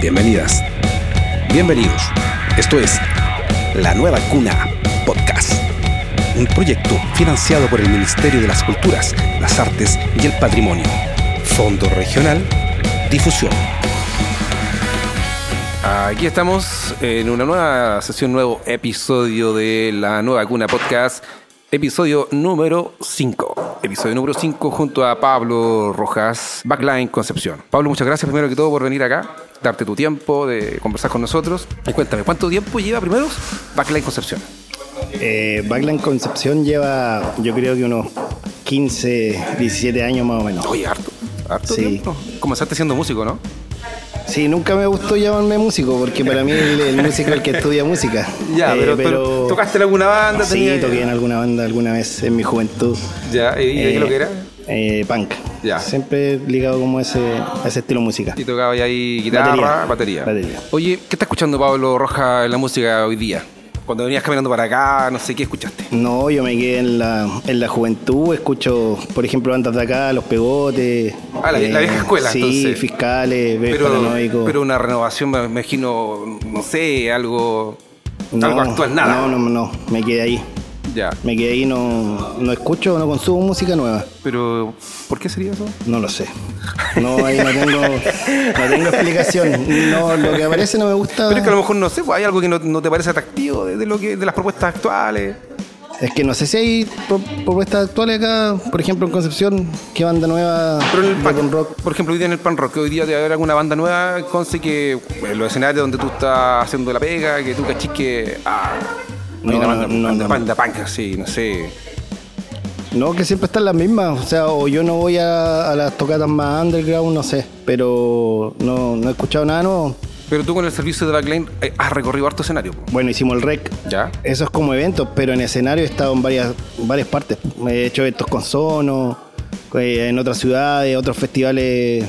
Bienvenidas. Bienvenidos. Esto es La Nueva Cuna Podcast. Un proyecto financiado por el Ministerio de las Culturas, las Artes y el Patrimonio. Fondo Regional Difusión. Aquí estamos en una nueva sesión, nuevo episodio de La Nueva Cuna Podcast. Episodio número 5. Episodio número 5 junto a Pablo Rojas, Backline Concepción. Pablo, muchas gracias primero que todo por venir acá, darte tu tiempo de conversar con nosotros. Y cuéntame, ¿cuánto tiempo lleva primero Backline Concepción? Eh, Backline Concepción lleva, yo creo que unos 15, 17 años más o menos. Oye, harto. Harto Sí. tiempo. Comenzaste siendo músico, ¿no? Sí, nunca me gustó llamarme músico, porque para mí el, el músico es el que estudia música. Ya, Eh, pero, pero ¿tocaste en alguna banda? Sí, toqué en alguna banda alguna vez en mi juventud. Ya, ¿y de qué Eh, lo que era? Eh, punk. Ya. Siempre ligado como a ese, a ese estilo de música. Y tocaba ahí guitarra, batería. Batería. Oye, ¿qué está escuchando Pablo Rojas en la música hoy día? Cuando venías caminando para acá, no sé qué escuchaste. No, yo me quedé en la, en la juventud, escucho, por ejemplo, bandas de acá, Los Pegotes. Ah, la- la vieja escuela, Sí, entonces. Fiscales, Pero, pero una renovación, me imagino, no sé, algo, No, algo actual, nada. No, no, no, me quedé ahí. Ya. Me quedé ahí, no, no escucho, no consumo música nueva. Pero, ¿por qué sería eso? No lo sé. No, ahí no tengo, no tengo explicación. No, lo que aparece no me gusta. Pero es que a lo mejor, no sé, pues, hay algo que no, no te parece atractivo de, de lo que, de las propuestas actuales. Es que no sé si hay pro- propuestas actuales acá, por ejemplo en Concepción, qué banda nueva Pero en el pan rock. por ejemplo, hoy día en el pan rock, que hoy día debe haber alguna banda nueva, Conce, que en los escenarios donde tú estás haciendo la pega, que tú cachis que. Ah, hay No, una no, banda, no, banda, no. banda punk, así, no sé. No, que siempre están las mismas. O sea, o yo no voy a, a las tocadas más underground, no sé. Pero no, no he escuchado nada nuevo. Pero tú con el servicio de Backline eh, has recorrido harto escenario. po. Bueno, hicimos el rec. ¿Ya? Eso es como eventos, pero en escenario he estado en varias, varias partes. He hecho eventos con Sono, eh, en otras ciudades, otros festivales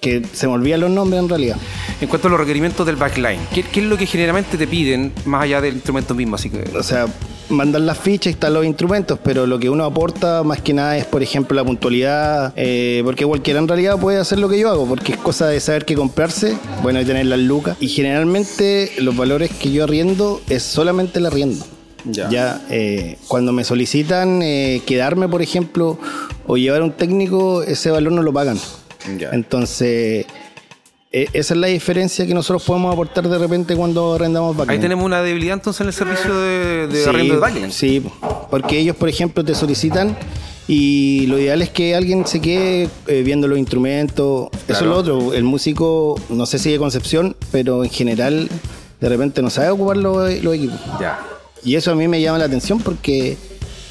que se me olvidan los nombres en realidad. En cuanto a los requerimientos del backline, ¿qué, qué es lo que generalmente te piden más allá del instrumento mismo? Así que, O sea, mandan las fichas y están los instrumentos, pero lo que uno aporta más que nada es, por ejemplo, la puntualidad, eh, porque cualquiera en realidad puede hacer lo que yo hago, porque es cosa de saber qué comprarse, bueno, y tener las lucas. Y generalmente los valores que yo arriendo es solamente el arriendo. Ya. eh, cuando me solicitan eh, quedarme, por ejemplo, o llevar un técnico, ese valor no lo pagan. Ya. Entonces, esa es la diferencia que nosotros podemos aportar de repente cuando arrendamos ahí backline. tenemos una debilidad entonces en el servicio de, de arriendo de. Sí, porque ellos, por ejemplo, te solicitan y lo ideal es que alguien se quede eh, viendo los instrumentos. Eso es lo otro. El músico, no sé si de Concepción, pero en general de repente no sabe ocupar los, los equipos. Ya. Y eso a mí me llama la atención porque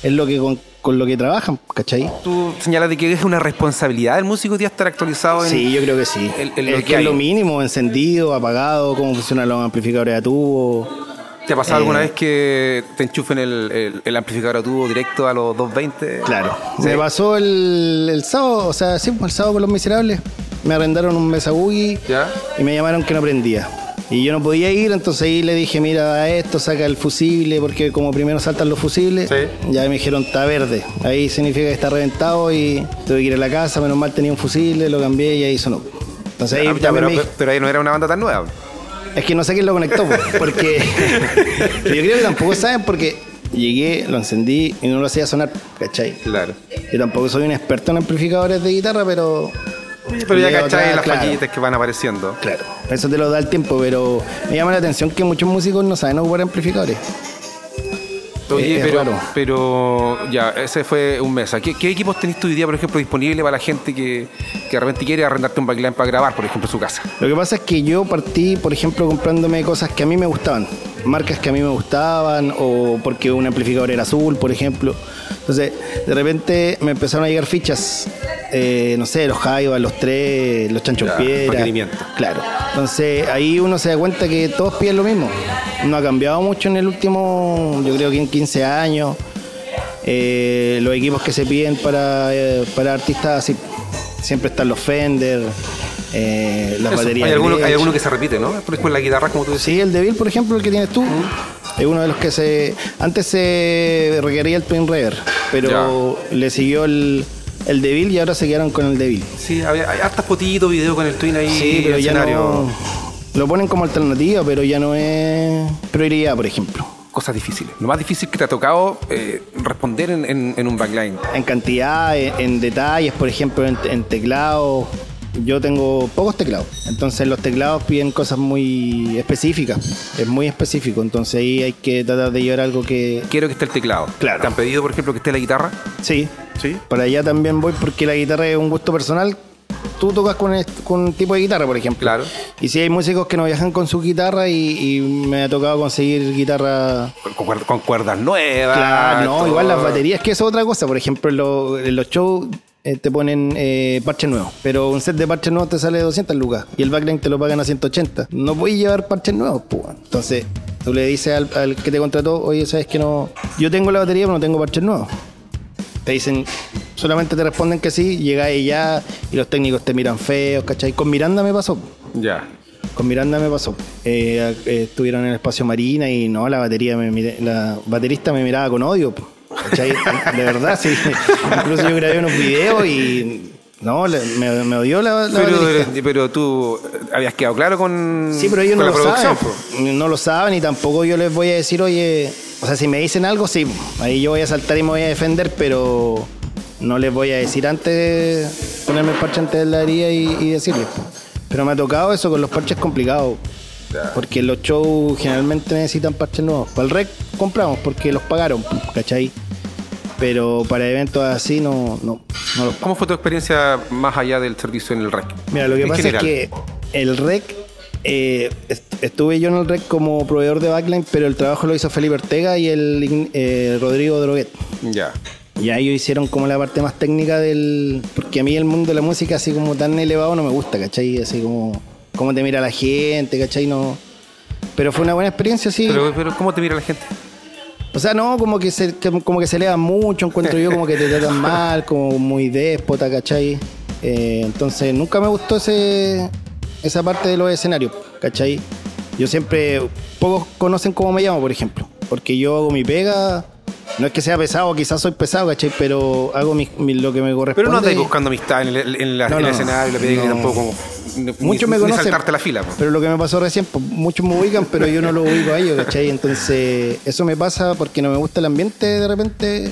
es lo que con, con lo que trabajan, ¿cachai? Tú señalas de que es una responsabilidad del músico ya estar actualizado en... Sí, yo creo que sí. en lo es que que es lo mínimo, encendido, apagado, cómo funcionan los amplificadores a tubo. ¿Te ha pasado Eh, alguna vez que te enchufen el, el- el amplificador a tubo directo a los 220? Claro. Sí. Me pasó el, el sábado, o sea, sí, el sábado con los miserables. Me arrendaron un mesa boogie ¿Ya? y me llamaron que no prendía. Y yo no podía ir, entonces ahí le dije, mira, a esto, saca el fusible, porque como primero saltan los fusibles, Sí. ya me dijeron, está verde. Ahí significa que está reventado y tuve que ir a la casa, menos mal tenía un fusible, lo cambié y ahí sonó. Entonces ahí Ah, ya, también pero, me pero ahí no era una banda tan nueva. es que no sé quién lo conectó, po, porque yo creo que tampoco saben porque llegué, lo encendí y no lo hacía sonar, ¿cachai? Claro. Yo tampoco soy un experto en amplificadores de guitarra, pero. Pero ya otra- las claro, fallitas que van apareciendo. Claro, eso te lo da el tiempo, pero me llama la atención que muchos músicos no saben ocupar amplificadores. Oye, es pero, pero ya, ese fue un mes. ¿Qué, qué equipos tenés tú hoy día, por ejemplo, disponible para la gente que, que de repente quiere arrendarte un backline para grabar, por ejemplo, su casa? Lo que pasa es que yo partí, por ejemplo, comprándome cosas que a mí me gustaban, marcas que a mí me gustaban, o porque un amplificador era azul, por ejemplo. Entonces, de repente me empezaron a llegar fichas, eh, no sé, los Jaivas, los tres, los Chanchos Piedra. Claro. Entonces, ahí uno se da cuenta que todos piden lo mismo. No ha cambiado mucho en el último, yo creo que en 15 años. Eh, los equipos que se piden para, eh, para artistas así, siempre están los Fender, eh, las Eso, baterías. hay, alguno, hay Gretsch. alguno que se repite, ¿no? Por ejemplo, la guitarra, como tú decías. Sí, el Devil, por ejemplo, el que tienes tú, es uno de los que se. Antes se requería el Twin Rever, pero le siguió el, el Devil y ahora se quedaron con el Devil. Sí, había, hay hartas fotitos, videos con el Twin ahí Sí, pero ya no. Lo ponen como alternativa, pero ya no es prioridad, por ejemplo. Cosas difíciles. Lo más difícil que te ha tocado eh, responder en, en- en un backline. En cantidad, en, en detalles, por ejemplo, en, teclados. Yo tengo pocos teclados. Entonces los teclados piden cosas muy específicas. Es muy específico. Entonces ahí hay que tratar de llevar algo que... Quiero que esté el teclado. Claro. ¿Te han pedido, por ejemplo, que esté la guitarra? Sí. Sí. Para allá también voy porque la guitarra es un gusto personal. Tú tocas con, con un tipo de guitarra, por ejemplo. Claro. Y si hay músicos que no viajan con su guitarra y, y me ha tocado conseguir guitarra Con, cuer- con cuerdas nuevas. Claro, no, todo. igual las baterías, que es otra cosa. Por ejemplo, en, lo- en los shows eh, te ponen eh, parches nuevos, pero un set de parches nuevos te sale 200 lucas y el backline te lo pagan a 180. No puedes llevar parches nuevos, pues. Entonces, tú le dices al, al que te contrató, oye, sabes que no. Yo tengo la batería, pero no tengo parches nuevos. Te dicen, solamente te responden que sí, llegáis ya y los técnicos te miran feos, ¿cachai? Con Miranda me pasó. Ya. Con Miranda me pasó. Eh, eh, estuvieron en el espacio Marina y no, la batería me la baterista me miraba con odio. po, ¿cachai? De verdad, sí. Incluso yo grabé unos videos y no, me, me odió la, la Pero, baterista. pero tú habías quedado claro con, Sí, pero ellos no la lo saben. No lo saben y tampoco yo les voy a decir, oye, o sea, si me dicen algo, sí, ahí yo voy a saltar y me voy a defender, pero no les voy a decir antes, ponerme el parche antes de la herida y, y decirles. Pero me ha tocado eso con los parches complicados. Porque los shows generalmente necesitan parches nuevos. Para el rec compramos porque los pagaron, ¿cachai? Pero para eventos así no, no, no los ¿Cómo fue tu experiencia más allá del servicio en el REC? Mira, lo que En pasa general. es que el rec, eh, est- estuve yo en el rec como proveedor de backline, pero el trabajo lo hizo Felipe Ortega y el eh, Rodrigo Droguet. Ya. Y a ellos hicieron como la parte más técnica del... Porque a mí el mundo de la música así como tan elevado no me gusta, ¿cachai? Así como... Cómo te mira la gente, ¿cachai? No... Pero fue una buena experiencia, sí. Pero, pero ¿cómo te mira la gente? O sea, no, como que se, que- como que se elevan mucho, encuentro yo como que te tratan mal, como muy déspota, ¿cachai? Eh, entonces nunca me gustó ese, esa parte de los escenarios, ¿cachai? Yo siempre, pocos conocen cómo me llamo, por ejemplo, porque yo hago mi pega, no es que sea pesado, quizás soy pesado, ¿cachai? Pero hago mi- mi- lo que me corresponde. Pero no andáis buscando amistad en el, en la- No, en el no, escenario, le pedí que no. tampoco. Muchos me conocen. saltarte la fila. po. Pero lo que me pasó recién, pues, muchos me ubican, pero yo no lo ubico a ellos, ¿cachai? Entonces, eso me pasa porque no me gusta el ambiente de repente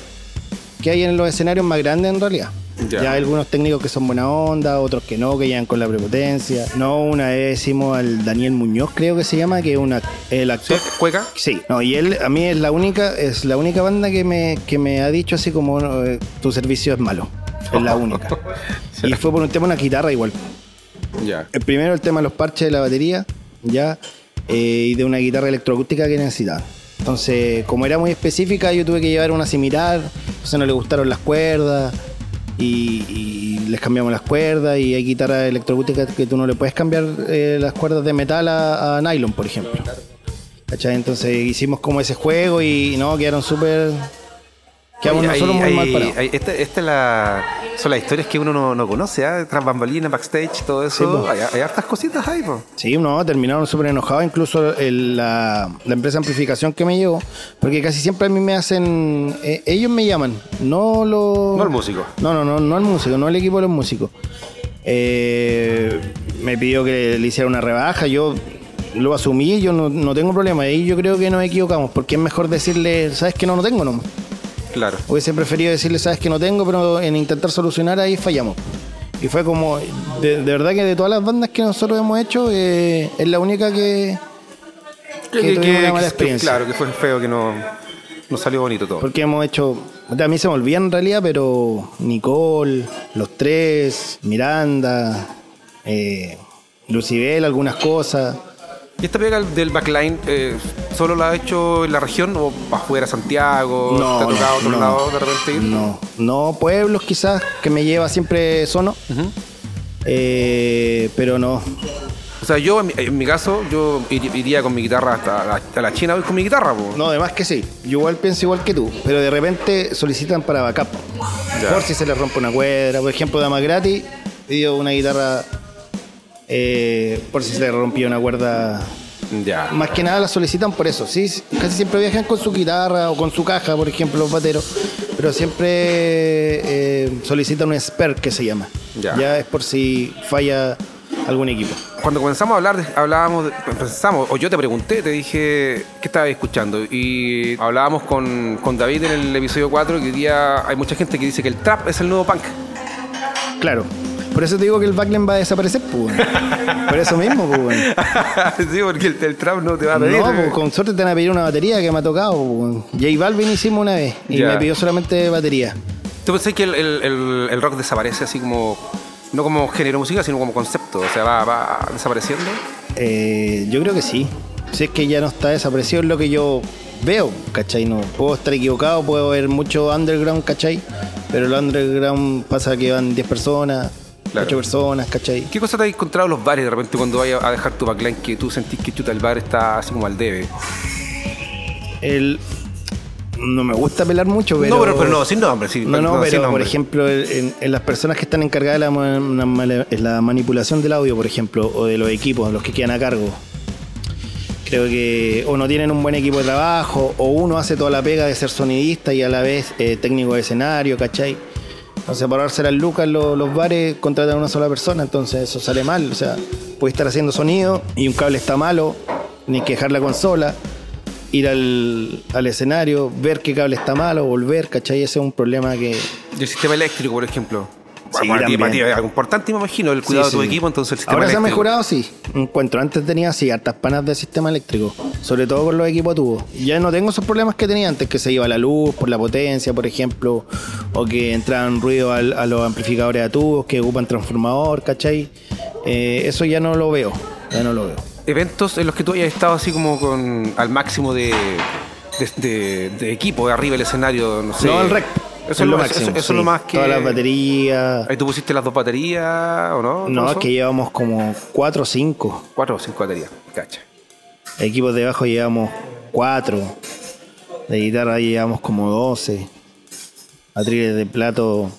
que hay en los escenarios más grandes en realidad. Ya. Ya, hay algunos técnicos que son buena onda, otros que no, que llegan con la prepotencia. No, una vez hicimos al Daniel Muñoz, creo que se llama, que es una, el ¿Sí? actor. ¿Cueca? Sí, no, y él a mí es la única, es la única banda que me, que me ha dicho así como eh, tu servicio es malo. Es la única. y fue por un tema de una guitarra igual. Ya. El primero el tema de los parches de la batería, ya, eh, y de una guitarra electroacústica que necesitaba. Entonces, como era muy específica, yo tuve que llevar una similar, entonces no le gustaron las cuerdas, y, y les cambiamos las cuerdas, y hay guitarras electroacústicas que tú no le puedes cambiar eh, las cuerdas de metal a, a nylon, por ejemplo. ¿Cachai? Entonces hicimos como ese juego y no, quedaron súper... Quedamos Oye, nosotros hay- muy hay- mal parados. hay- esta esta es la, son las historias que uno no, no conoce, ¿ah? Tras bambalinas, backstage, todo eso. Sí, hay, hay hartas cositas ahí, po. Sí, no, terminaron súper enojados, incluso el- la, la empresa de amplificación que me llevó, porque casi siempre a mí me hacen, eh, ellos me llaman, no los... No el músico. No, no, no, no el músico, no el equipo de los músicos. Eh, me pidió que le hiciera una rebaja, yo lo asumí, yo no, no tengo problema, ahí yo creo que nos equivocamos, porque es mejor decirle, sabes que no, no tengo nomás. Claro. Hubiese preferido decirle, sabes que no tengo, pero en intentar solucionar ahí fallamos. Y fue como, de, de verdad que de todas las bandas que nosotros hemos hecho, eh, es la única que, que tuvimos una mala experiencia. Claro, que fue feo, que no, no salió bonito todo. Porque hemos hecho, a mí se me olvida en realidad, pero Nicole, Los Tres, Miranda, eh, Lucibel, algunas cosas. ¿Y esta pega del backline eh, solo la ha hecho en la región o afuera, Santiago? ¿Te ha tocado a otro lado de repente ir? No, no, pueblos quizás, que me lleva siempre Sono, eh, pero no. O sea, yo en mi, en mi caso, yo ir- iría con mi guitarra hasta la, hasta la China, voy con mi guitarra, po. No, además que sí. Yo igual pienso igual que tú, pero de repente solicitan para backup. Ya. Por si se les rompe una cuerda. Por ejemplo, Dama Gratis pidió una guitarra eh, por si se le rompió una cuerda. Ya. Más que nada la solicitan por eso. Sí, casi siempre viajan con su guitarra o con su caja, por ejemplo, los bateros. Pero siempre eh, solicitan un spare que se llama. Ya. ya es por si falla algún equipo. Cuando comenzamos a hablar, hablábamos, pensamos, o yo te pregunté, te dije, ¿qué estabas escuchando? Y hablábamos con, con David en el episodio 4 que hoy día hay mucha gente que dice que el trap es el nuevo punk. Claro. Por eso te digo que el backline va a desaparecer, pues. Por eso mismo, pues. sí, porque el, el trap no te va a pedir. No, pues con suerte te van a pedir una batería que me ha tocado. pues. J Balvin hicimos una vez y me pidió solamente batería. ¿Tú pensás que el, el- el- el rock desaparece así como, no como género musical, sino como concepto? O sea, va, va desapareciendo. Eh, yo creo que sí. Si es que ya no está desaparecido, es lo que yo veo, ¿cachai? No puedo estar equivocado, puedo ver mucho underground, ¿cachai? Pero el underground pasa que van 10 personas, Claro. 8 personas, ¿cachai? ¿Qué cosa te has encontrado en los bares de repente cuando vayas a dejar tu backline que tú sentís que chuta el bar está así como al debe? El, no me gusta pelar mucho, pero... no, pero, pero no, sin nombre, sí. No, no, sin pero por ejemplo, en, en las personas que están encargadas de la manipulación del audio, por ejemplo, o de los equipos, los que quedan a cargo, creo que o no tienen un buen equipo de trabajo, o uno hace toda la pega de ser sonidista y a la vez eh, técnico de escenario, ¿cachai? Entonces, por darse las lucas, lo- los bares contratan a una sola persona, entonces eso sale mal. O sea, puede estar haciendo sonido y un cable está malo, ni que dejar la consola, ir al, al escenario, ver qué cable está malo, volver, ¿cachai? Ese es un problema que. Y el sistema eléctrico, por ejemplo. Sí, para, ti, para algo importante, me imagino, el cuidado Sí, de tu equipo, entonces el sistema Ahora se ha mejorado, sí. Encuentro. Antes tenía, sí, hartas panas de sistema eléctrico. Sobre todo con los equipos a tubo. Ya no tengo esos problemas que tenía antes, que se iba la luz por la potencia, por ejemplo, o que entraban ruido al- a, los amplificadores a tubos que ocupan transformador, ¿cachai? Eh, eso ya no lo veo. Ya no lo veo. Eventos en los que tú hayas estado así como con al máximo de, de, de- de equipo, de arriba del escenario, no sé. no, el rec. Eso es lo, máximo. Eso, eso sí. lo más que. Todas las baterías. Ahí tú pusiste las dos baterías, ¿o no? No, ¿Todo es que llevamos como 4 o 5. Cuatro o cinco baterías, cacha. Equipos de bajo llevamos 4. De guitarra llevamos como 12. Atriles de plato,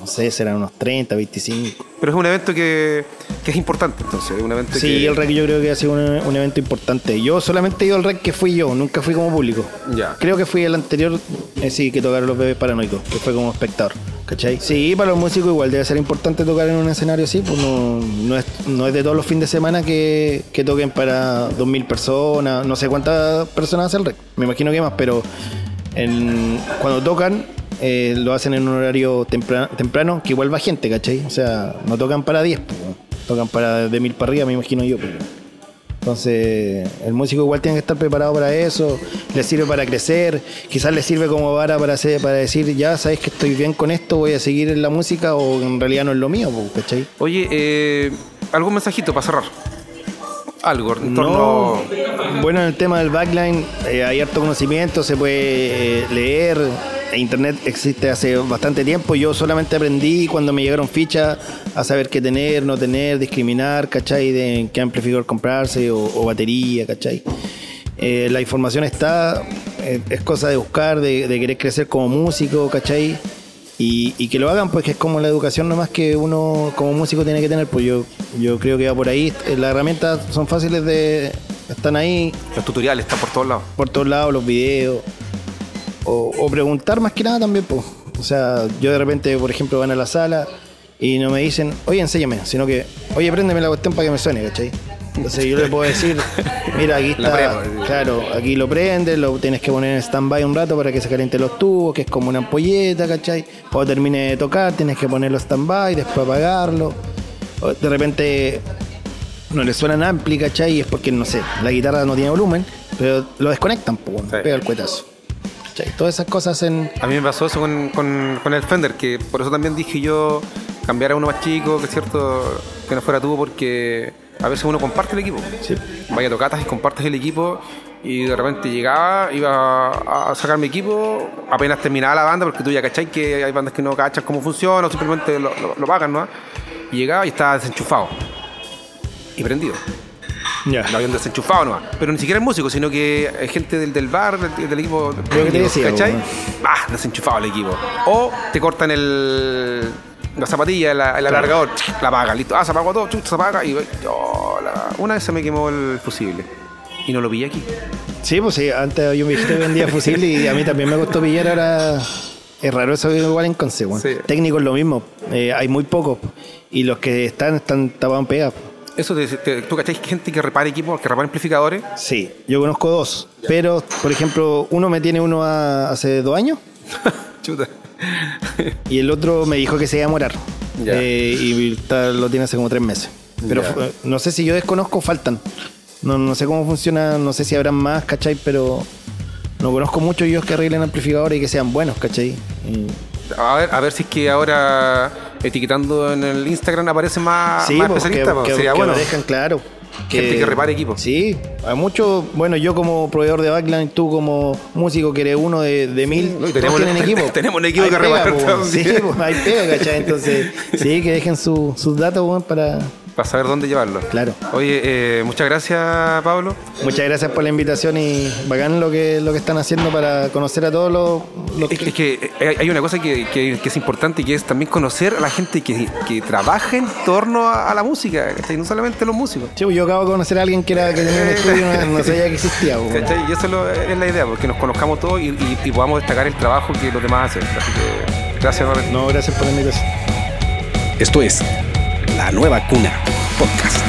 no sé, serán unos 30, 25. Pero es un evento que, que es importante, entonces. Es un evento Sí, que. el rec yo creo que ha sido un, un evento importante. Yo solamente he ido al rec que fui yo, nunca fui como público. Ya. Creo que fui el anterior, eh, sí, que tocaron los bebés paranoicos, que fue como espectador. ¿Cachai? Sí, para los músicos igual debe ser importante tocar en un escenario así, pues no, no, es, no es de todos los fines de semana que, que toquen para 2.000 personas, no sé cuántas personas hace el rec, me imagino que más, pero cuando tocan eh, lo hacen en un horario tempra- temprano, que igual va gente, ¿cachai? O sea, no tocan para 10, pues, tocan para de 1.000 para arriba, me imagino yo. pues. Entonces, el músico igual tiene que estar preparado para eso, le sirve para crecer, quizás le sirve como vara para, hacer, para decir, ya sabes que estoy bien con esto, voy a seguir en la música o en realidad no es lo mío, pues, ¿cachai? Oye, eh, ¿algún mensajito para cerrar? Algo en No, bueno, en el tema del backline eh, hay harto conocimiento, se puede eh, leer. Internet existe hace bastante tiempo. Yo solamente aprendí cuando me llegaron fichas a saber qué tener, no tener, discriminar, ¿cachai? De qué amplificador comprarse o, o batería, ¿cachai? Eh, la información está, eh, es cosa de buscar, de, de querer crecer como músico, ¿cachai? Y, y que lo hagan, pues que es como la educación nomás que uno como músico tiene que tener, pues yo, yo creo que va por ahí. Eh, Las herramientas son fáciles de... están ahí Los tutoriales están por todos lados. por todos lados, los videos. O, o preguntar más que nada también, pues. O sea, yo de repente, por ejemplo, van a la sala y no me dicen, oye, enséñame, sino que, oye, préndeme la cuestión para que me suene, ¿cachai? Entonces yo le puedo decir, mira, aquí está, claro, aquí lo prendes, lo tienes que poner en stand-by un rato para que se calienten los tubos, que es como una ampolleta, ¿cachai? Cuando termine de tocar, tienes que ponerlo stand-by, después apagarlo. O de repente no le suenan ampli, ¿cachai? Y es porque, no sé, la guitarra no tiene volumen, pero lo desconectan, pues, Sí. pega el cuetazo. ¿Cachai? Todas esas cosas en... A mí me pasó eso con, con- con el Fender, que por eso también dije yo cambiar a uno más chico, que es cierto, que no fuera tú, porque a veces uno comparte el equipo. Sí. Vaya tocatas y compartes el equipo y de repente llegaba, iba a sacar mi equipo, apenas terminaba la banda, porque tú ya cachai que hay bandas que no cachas cómo funciona o simplemente lo, lo- lo pagan, ¿no? Y llegaba y estaba desenchufado y prendido. Ya. Lo habían desenchufado nomás. Pero ni siquiera el músico, sino que hay gente del, del bar, del, del equipo. Lo que te decía, ¿Cachai? Ah, desenchufado el equipo. O te cortan el. La zapatilla, la- el alargador, la apagan, listo. Ah, se apagó todo, chuch, se apaga y. oh, la- Una vez se me quemó el fusible. Y no lo pillé aquí. Sí, pues sí, antes yo me dijiste que vendía fusil y a mí también me costó pillar, ahora es raro eso igual en weón. Sí. Técnicos lo mismo, eh, hay muy pocos y los que están están tapados en pegas. Eso, te, te- ¿tú cacháis gente que repara equipos, que repara amplificadores? Sí, yo conozco dos. Pero, por ejemplo, uno me tiene uno a- hace dos años Chuta. y el otro me dijo que se iba a morar. Ya. Eh, y está- lo tiene hace como tres meses. Pero Ya. no sé si yo desconozco, faltan. No, no sé cómo funciona, no sé si habrán más, ¿cachai? Pero no conozco muchos ellos que arreglen amplificadores y que sean buenos, ¿cachai? Y- A ver, a ver si es que ahora etiquetando en el Instagram aparece más, Sí, más pues, que, especialistas. pues, que- Sería que bueno. dejan claro. Gente que repare equipos. Sí, hay muchos. Bueno, yo como proveedor de backline, tú como músico que eres uno de, de mil, no, tenemos- tienen equipo. tenemos un equipo Hay que reparar. Sí, pues, hay pega, ¿cachai? Entonces, sí, que dejen su- sus datos, weón, para. Para saber dónde llevarlo. Claro. Oye, eh, muchas gracias, Pablo. Muchas gracias por la invitación y bacán lo que, lo que están haciendo para conocer a todos los. los Es, es que hay- hay una cosa que, que- que es importante que es también conocer a la gente que, que trabaja en torno a, a la música, ¿cachai? no solamente los músicos. Sí, pues, yo acabo de conocer a alguien que, era, que tenía un estudio y no, no sabía que existía. weón. ¿cachai? Y eso es, lo- es la idea, porque nos conozcamos todos y, y- y podamos destacar el trabajo que los demás hacen. Así que gracias. No, gracias por la invitación. Esto es La Nueva Cuna Podcast.